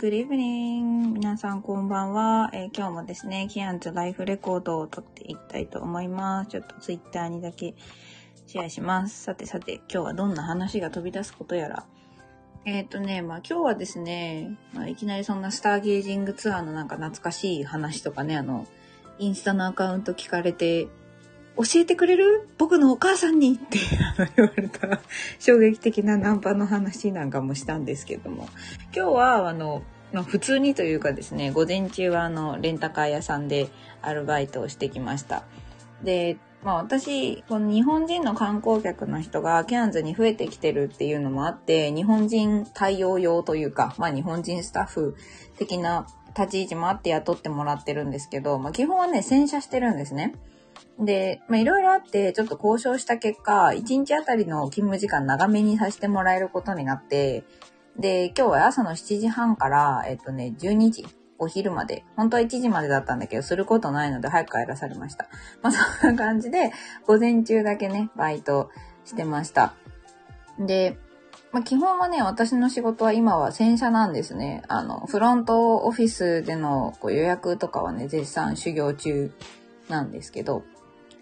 good evening. 皆さんこんばんは。えー今日もですね、キアンズライフレコードを撮っていきたいと思います。ちょっとツイッターにだけシェアします。さてさて、今日はどんな話が飛び出すことやら。えっ、とね、まあ今日はですね、まあ、いきなりそんなスターゲージングツアーのなんか懐かしい話とかね、あの、インスタのアカウント聞かれて、教えてくれる？僕のお母さんにって 言われた。衝撃的なナンパの話なんかもしたんですけども。今日はあの、まあ、普通にというかですね午前中はあのレンタカー屋さんでアルバイトをしてきました。でまあ私この日本人の観光客の人がキャンズに増えてきてるっていうのもあって日本人対応用というかまあ日本人スタッフ的な立ち位置もあって雇ってもらってるんですけど、まあ、基本はね洗車してるんですね。で、まあ、いろいろあって、ちょっと交渉した結果、1日あたりの勤務時間長めにさせてもらえることになって、で、今日は朝の7時半から、えっとね、12時、お昼まで、本当は1時までだったんだけど、することないので早く帰らされました。まあ、そんな感じで、午前中だけね、バイトしてました。で、まあ、基本はね、私の仕事は今は洗車なんですね。あの、フロントオフィスでのこう予約とかはね、絶賛修行中なんですけど、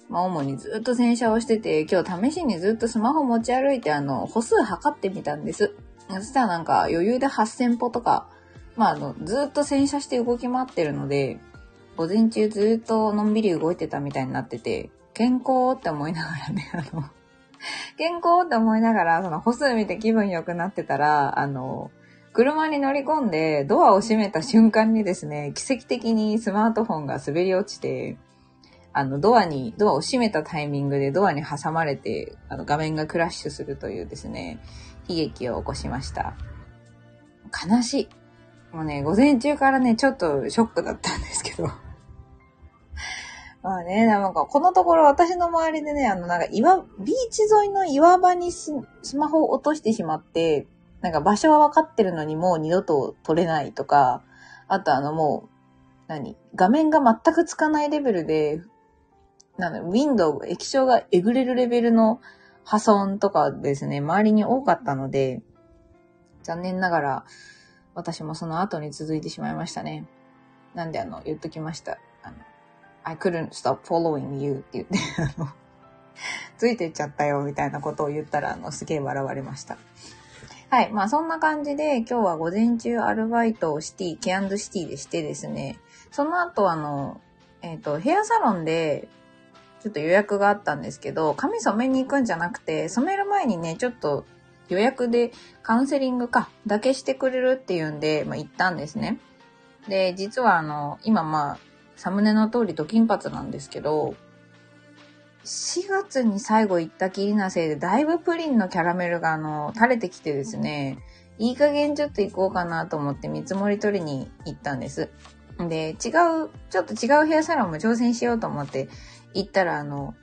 まあ、主にずっと洗車をしてて、今日試しにずっとスマホ持ち歩いて、あの、歩数測ってみたんです。そしたらなんか余裕で8000歩とか、まあ、あの、ずっと洗車して動き回ってるので、午前中ずっとのんびり動いてたみたいになってて、健康って思いながらね、あの、健康って思いながら、その歩数見て気分良くなってたら、あの、車に乗り込んでドアを閉めた瞬間にですね、奇跡的にスマートフォンが滑り落ちて、あの、ドアに、ドアを閉めたタイミングでドアに挟まれて、あの、画面がクラッシュするというですね、悲劇を起こしました。悲しい。もうね、午前中からね、ちょっとショックだったんですけど。まあね、なんかこのところ私の周りでね、あの、なんか岩、ビーチ沿いの岩場にスマホを落としてしまって、なんか場所は分かってるのにもう二度と撮れないとか、あとあのもう、何？画面が全くつかないレベルで、なんだ、ウィンドウ、液晶がえぐれるレベルの破損とかですね、周りに多かったので、残念ながら、私もその後に続いてしまいましたね。なんであの、言っときました。あの、I couldn't stop following you って言って、あの、ついてっちゃったよみたいなことを言ったら、あの、すげえ笑われました。はい。まあそんな感じで、今日は午前中アルバイトをシティ、ケアンドシティでしてですね、その後あの、えっ、と、ヘアサロンで、ちょっと予約があったんですけど、髪染めに行くんじゃなくて、染める前にね、ちょっと予約でカウンセリングか、だけしてくれるっていうんで、まあ、行ったんですね。で、実はあの、今まあ、サムネの通りと金髪なんですけど、4月に最後行ったきりなせいで、だいぶプリンのキャラメルがあの、垂れてきてですね、いい加減ちょっと行こうかなと思って見積もり取りに行ったんです。で、違う、ちょっと違うヘアサロンも挑戦しようと思って行ったら、あの、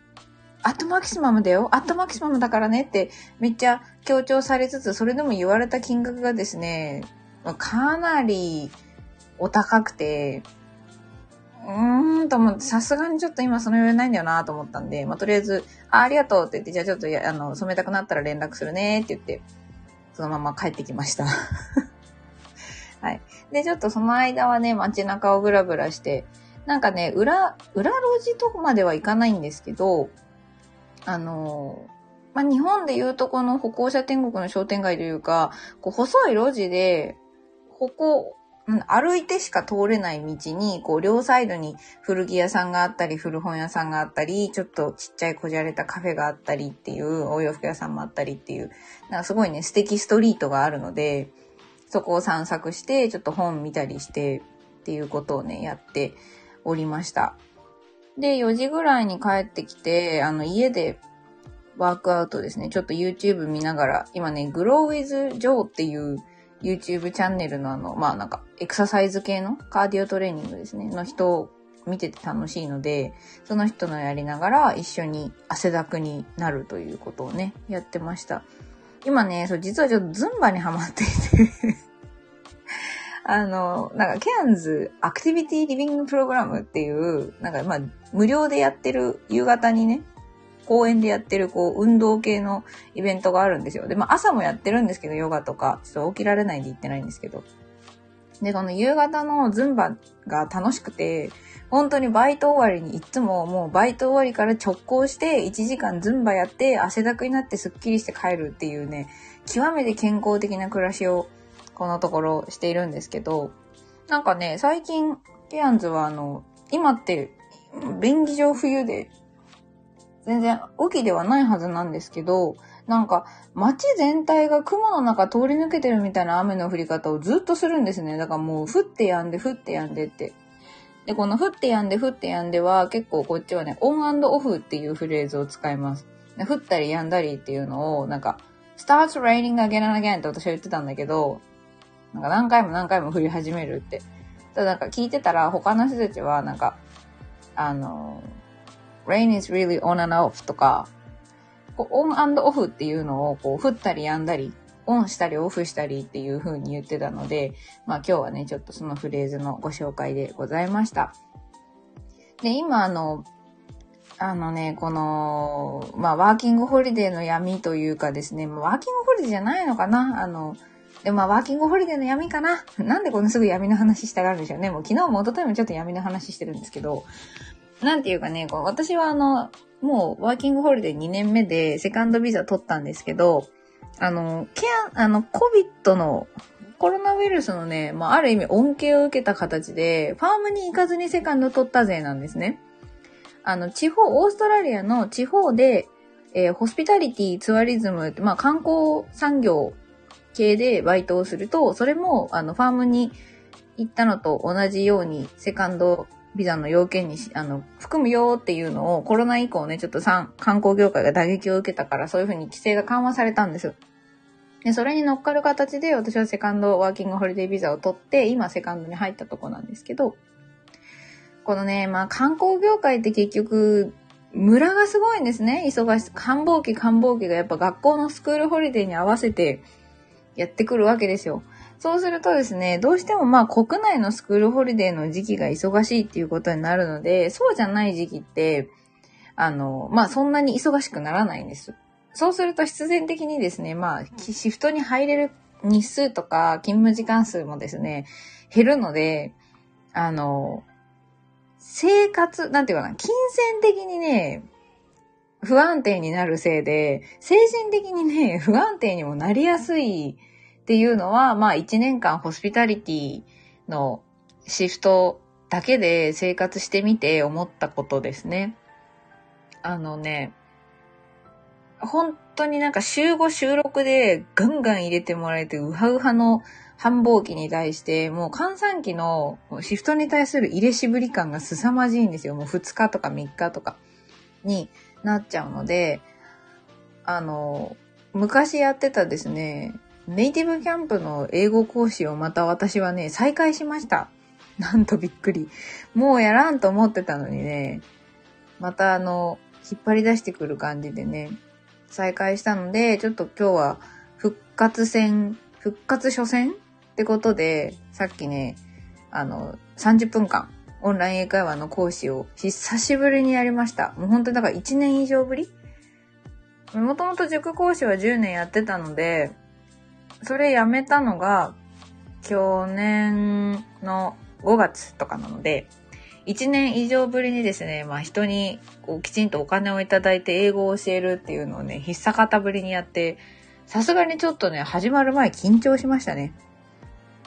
アットマキシマムだよアットマキシマムだからねってめっちゃ強調されつつ、それでも言われた金額がですね、かなりお高くて、うーんと思って、さすがにちょっと今その余裕ないんだよなと思ったんで、まあ、とりあえず、あ、ありがとうって言って、じゃあちょっとや、あの、染めたくなったら連絡するねって言って、そのまま帰ってきました。はい。で、ちょっとその間はね、街中をブラブラして、なんかね、裏、裏路地とこまでは行かないんですけど、あのまあ、日本でいうとこの歩行者天国の商店街というか、こう細い路地で、歩行、歩いてしか通れない道に、こう両サイドに古着屋さんがあったり、古本屋さんがあったり、ちょっとちっちゃいこじゃれたカフェがあったりっていう、お洋服屋さんもあったりっていう、なんかすごいね、素敵ストリートがあるので、そこを散策して、ちょっと本見たりしてっていうことをね、やっておりました。で、4時ぐらいに帰ってきて、あの、家でワークアウトですね。ちょっと YouTube 見ながら、今ね、Grow with Joe っていう YouTube チャンネルのあの、まあなんか、エクササイズ系のカーディオトレーニングですね、の人を見てて楽しいので、その人のやりながら一緒に汗だくになるということをね、やってました。今ね、そう、実はちょっとズンバにハマっていてあの、なんか、ケアンズアクティビティリビングプログラムっていう、なんか、まあ、無料でやってる、夕方にね、公園でやってる、こう、運動系のイベントがあるんですよ。で、まあ、朝もやってるんですけど、ヨガとか、ちょっと起きられないで行ってないんですけど。で、この夕方のズンバが楽しくて、本当にバイト終わりにいつももうバイト終わりから直行して1時間ズンバやって汗だくになってスッキリして帰るっていうね、極めて健康的な暮らしをこのところしているんですけど、なんかね、最近、ケアンズはあの、今って便宜上冬で、全然雨季ではないはずなんですけど、なんか街全体が雲の中通り抜けてるみたいな雨の降り方をずっとするんですね。だからもう降ってやんで降ってやんでって。で、この降ってやんで降ってやんでは結構こっちはね、オンオフっていうフレーズを使います。降ったりやんだりっていうのをなんか、starts raining again and again って私は言ってたんだけど、なんか何回も何回も降り始めるって。ただなんか聞いてたら他の人たちはなんか、あの、rain is really on and off とか、オンオフっていうのをこう降ったりやんだり、オンしたりオフしたりっていう風に言ってたので、まあ今日はね、ちょっとそのフレーズのご紹介でございました。で、今あの、あのね、この、まあワーキングホリデーの闇というかですね、ワーキングホリデーじゃないのかな？あの、でもまあワーキングホリデーの闇かな なんでこんなすぐ闇の話したがるんでしょうね。もう昨日も一昨日もちょっと闇の話してるんですけど、なんていうかね、こう私はあの、もうワーキングホリデー2年目でセカンドビザ取ったんですけど、あの、ケア、あの、COVID のコロナウイルスのね、まあ、ある意味恩恵を受けた形で、ファームに行かずにセカンド取った税なんですね。あの、地方、オーストラリアの地方で、えー、ホスピタリティ、ツアリズム、まあ、観光産業系でバイトをすると、それも、あの、ファームに行ったのと同じように、セカンドビザの要件にし、あの、含むよっていうのをコロナ以降ね、ちょっと観光業界が打撃を受けたから、そういうふうに規制が緩和されたんです。で、それに乗っかる形で私はセカンドワーキングホリデービザを取って、今セカンドに入ったとこなんですけど、このね、まあ観光業界って結局、村がすごいんですね。忙し、繁忙期繁忙期がやっぱ学校のスクールホリデーに合わせてやってくるわけですよ。そうするとですね、どうしてもまあ国内のスクールホリデーの時期が忙しいっていうことになるので、そうじゃない時期って、あの、まあそんなに忙しくならないんです。そうすると必然的にですね、まあシフトに入れる日数とか勤務時間数もですね、減るので、あの、生活、なんていうかな、金銭的にね、不安定になるせいで、精神的にね、不安定にもなりやすいっていうのは、まあ一年間ホスピタリティのシフトだけで生活してみて思ったことですね。あのね、本当になんか週5週6でガンガン入れてもらえてウハウハの繁忙期に対して、もう閑散期のシフトに対する入れしぶり感が凄まじいんですよ。もう2日とか3日とかになっちゃうので、あの、昔やってたですね、ネイティブキャンプの英語講師をまた私はね、再開しました。なんとびっくり。もうやらんと思ってたのにね、またあの、引っ張り出してくる感じでね、再開したので、ちょっと今日は復活戦、復活初戦ってことで、さっきね、あの、30分間、オンライン英会話の講師を久しぶりにやりました。もう本当にだから1年以上ぶり？もともと塾講師は10年やってたので、それやめたのが、去年の5月とかなので、1年以上ぶりにですね、まあ人にこうきちんとお金をいただいて英語を教えるっていうのをね、必殺方ぶりにやって、さすがにちょっとね、始まる前緊張しましたね。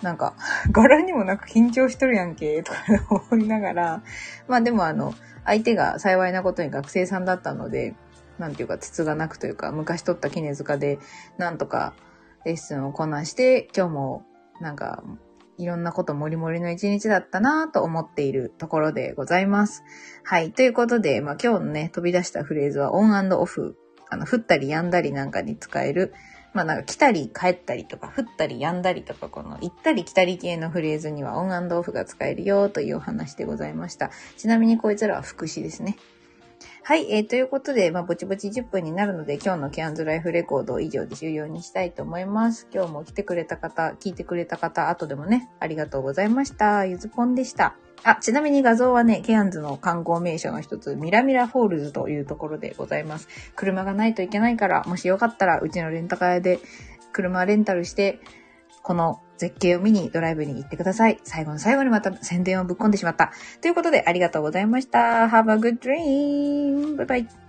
なんか、柄にもなく緊張しとるやんけ、とか 思いながら、まあでもあの、相手が幸いなことに学生さんだったので、なんていうか、筒がなくというか、昔取った絹塚で、なんとかレッスンをこなして、今日もなんかいろんなこともりもりの一日だったなと思っているところでございます。はい。ということで、まあ今日のね、飛び出したフレーズはオンオフ。あの、降ったり止んだりなんかに使える。まあなんか来たり帰ったりとか、降ったり止んだりとか、この行ったり来たり系のフレーズには on off が使えるよというお話でございました。ちなみにこいつらは副詞ですね。はい、えー、ということで、まあ、ぼちぼち10分になるので、今日の Cairns Life Record 以上で終了にしたいと思います。今日も来てくれた方、聞いてくれた方、後でもね、ありがとうございました。ゆずぽんでした。あ、ちなみに画像はね、ケアンズの観光名所の一つ、 Millaa Millaa Falls というところでございます。車がないといけないから、もしよかったら、うちのレンタカー屋で車レンタルして、この絶景を見にドライブに行ってください。最後の最後にまた宣伝をぶっ込んでしまった。ということでありがとうございました。Have a good dream! バイバイ。